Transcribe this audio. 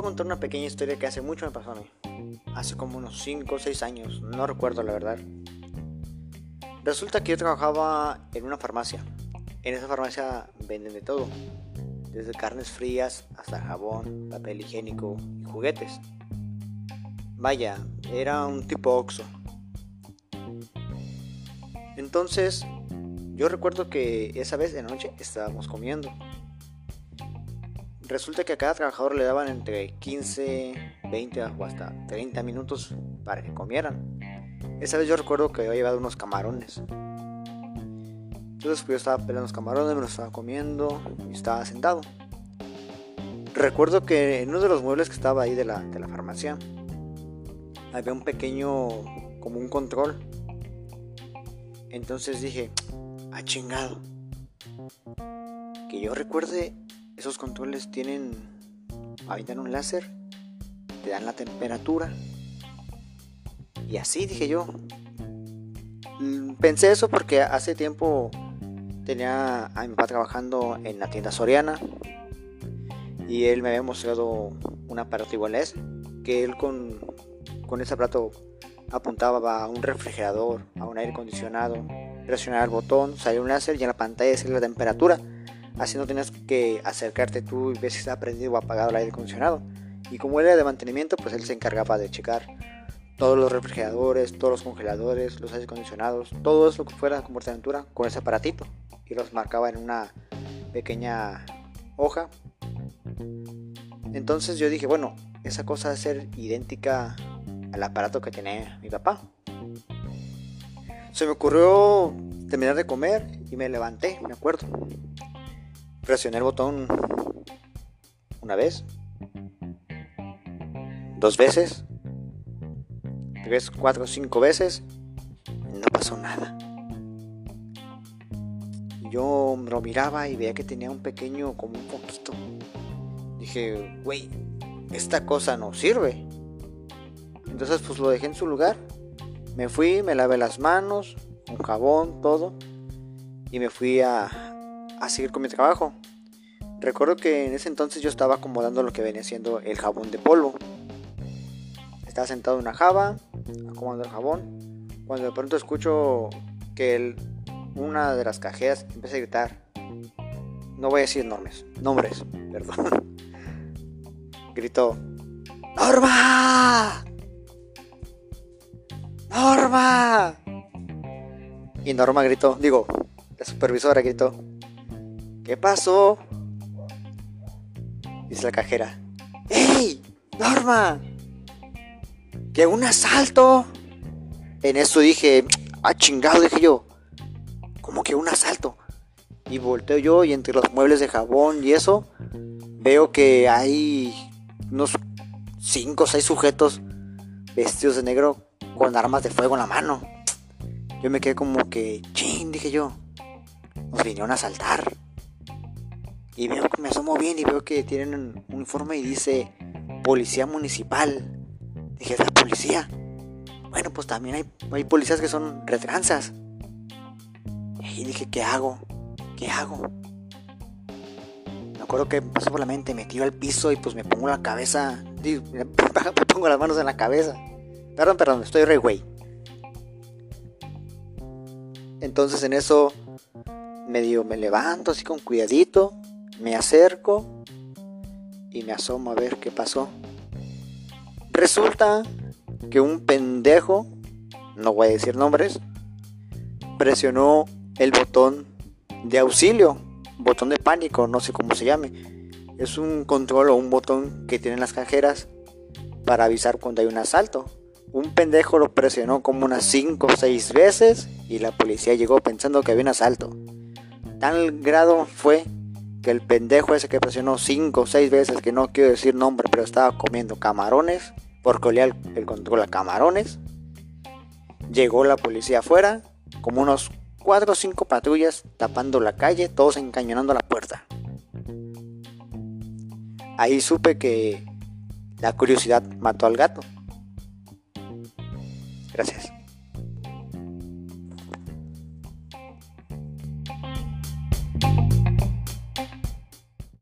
voy a contar una pequeña historia que hace mucho me pasó a mí. Hace como unos 5 o 6 años, no recuerdo la verdad. Resulta que yo trabajaba en una farmacia. En esa farmacia venden de todo. Desde carnes frías hasta jabón, papel higiénico y juguetes. Vaya, era un tipo Oxxo. Entonces, yo recuerdo que esa vez de noche estábamos comiendo. Resulta que a cada trabajador le daban entre 15, 20 o hasta 30 minutos para que comieran. Esa vez yo recuerdo que había llevado unos camarones. Entonces pues, yo estaba pelando los camarones, me los estaba comiendo y estaba sentado. Recuerdo que en uno de los muebles que estaba ahí de la, de la farmacia había un pequeño, como un control. Entonces dije, ah chingado. Que yo recuerde, esos controles tienen, avientan un láser, te dan la temperatura. Y así dije yo. Mm, pensé eso porque hace tiempo tenía a mi papá trabajando en la tienda Soriana y él me había mostrado un aparato igual a ese, que él con con ese aparato apuntaba a un refrigerador, a un aire acondicionado, presionar el botón, salía un láser y en la pantalla decía la temperatura. Así no tenías que acercarte tú y ver si está prendido o apagado el aire acondicionado. Y como él era de mantenimiento, pues él se encargaba de checar todos los refrigeradores, todos los congeladores, los aires acondicionados, todo eso que fuera con temperatura con ese aparatito. Y los marcaba en una pequeña hoja. Entonces yo dije, bueno, esa cosa debe ser idéntica al aparato que tenía mi papá. Se me ocurrió terminar de comer y me levanté, me acuerdo. Presioné el botón una vez, dos veces, tres, cuatro, cinco veces. No pasó nada. Yo lo miraba y veía que tenía un pequeño, como un poquito. Dije, güey, esta cosa no sirve. Entonces pues lo dejé en su lugar. Me fui, me lavé las manos, un jabón, todo. Y me fui a, a seguir con mi trabajo. Recuerdo que en ese entonces yo estaba acomodando lo que venía siendo el jabón de polvo. Estaba sentado en una java, acomodando el jabón. Cuando de pronto escucho que una de las cajeras empieza a gritar. No voy a decir nombres, nombres, perdón. Gritó, ¡Norma! ¡Norma! Y Norma gritó, digo, la supervisora gritó, ¿qué pasó? Dice la cajera, ¡Ey! ¡Norma! ¡Que un asalto! En eso dije, ¡ah chingado! Dije yo, ¿cómo que un asalto? Y volteo yo y entre los muebles de jabón y eso, veo que hay unos 5 o 6 sujetos vestidos de negro con armas de fuego en la mano. Yo me quedé como que, ching, dije yo, nos vinieron a asaltar. Y veo que me asomo bien y veo que tienen un uniforme y dice policía municipal. Dije, ¿es la policía? Bueno, pues también hay, hay policías que son retranzas. Y dije, ¿qué hago? ¿Qué hago? Me acuerdo que pasó por la mente, me tiro al piso y pues me pongo la cabeza, me pongo las manos en la cabeza. Perdón, perdón, estoy re güey. Entonces en eso medio me levanto así con cuidadito, me acerco y me asomo a ver qué pasó. Resulta que un pendejo, no voy a decir nombres, presionó el botón de auxilio, botón de pánico, no sé cómo se llame. Es un control o un botón que tienen las cajeras para avisar cuando hay un asalto. Un pendejo lo presionó como unas 5 o 6 veces y la policía llegó pensando que había un asalto. Tal grado fue que el pendejo ese que presionó 5 o 6 veces, que no quiero decir nombre, pero estaba comiendo camarones, porque olía el, el control a camarones. Llegó la policía afuera, como unos 4 o 5 patrullas tapando la calle, todos encañonando la puerta. Ahí supe que la curiosidad mató al gato. Gracias.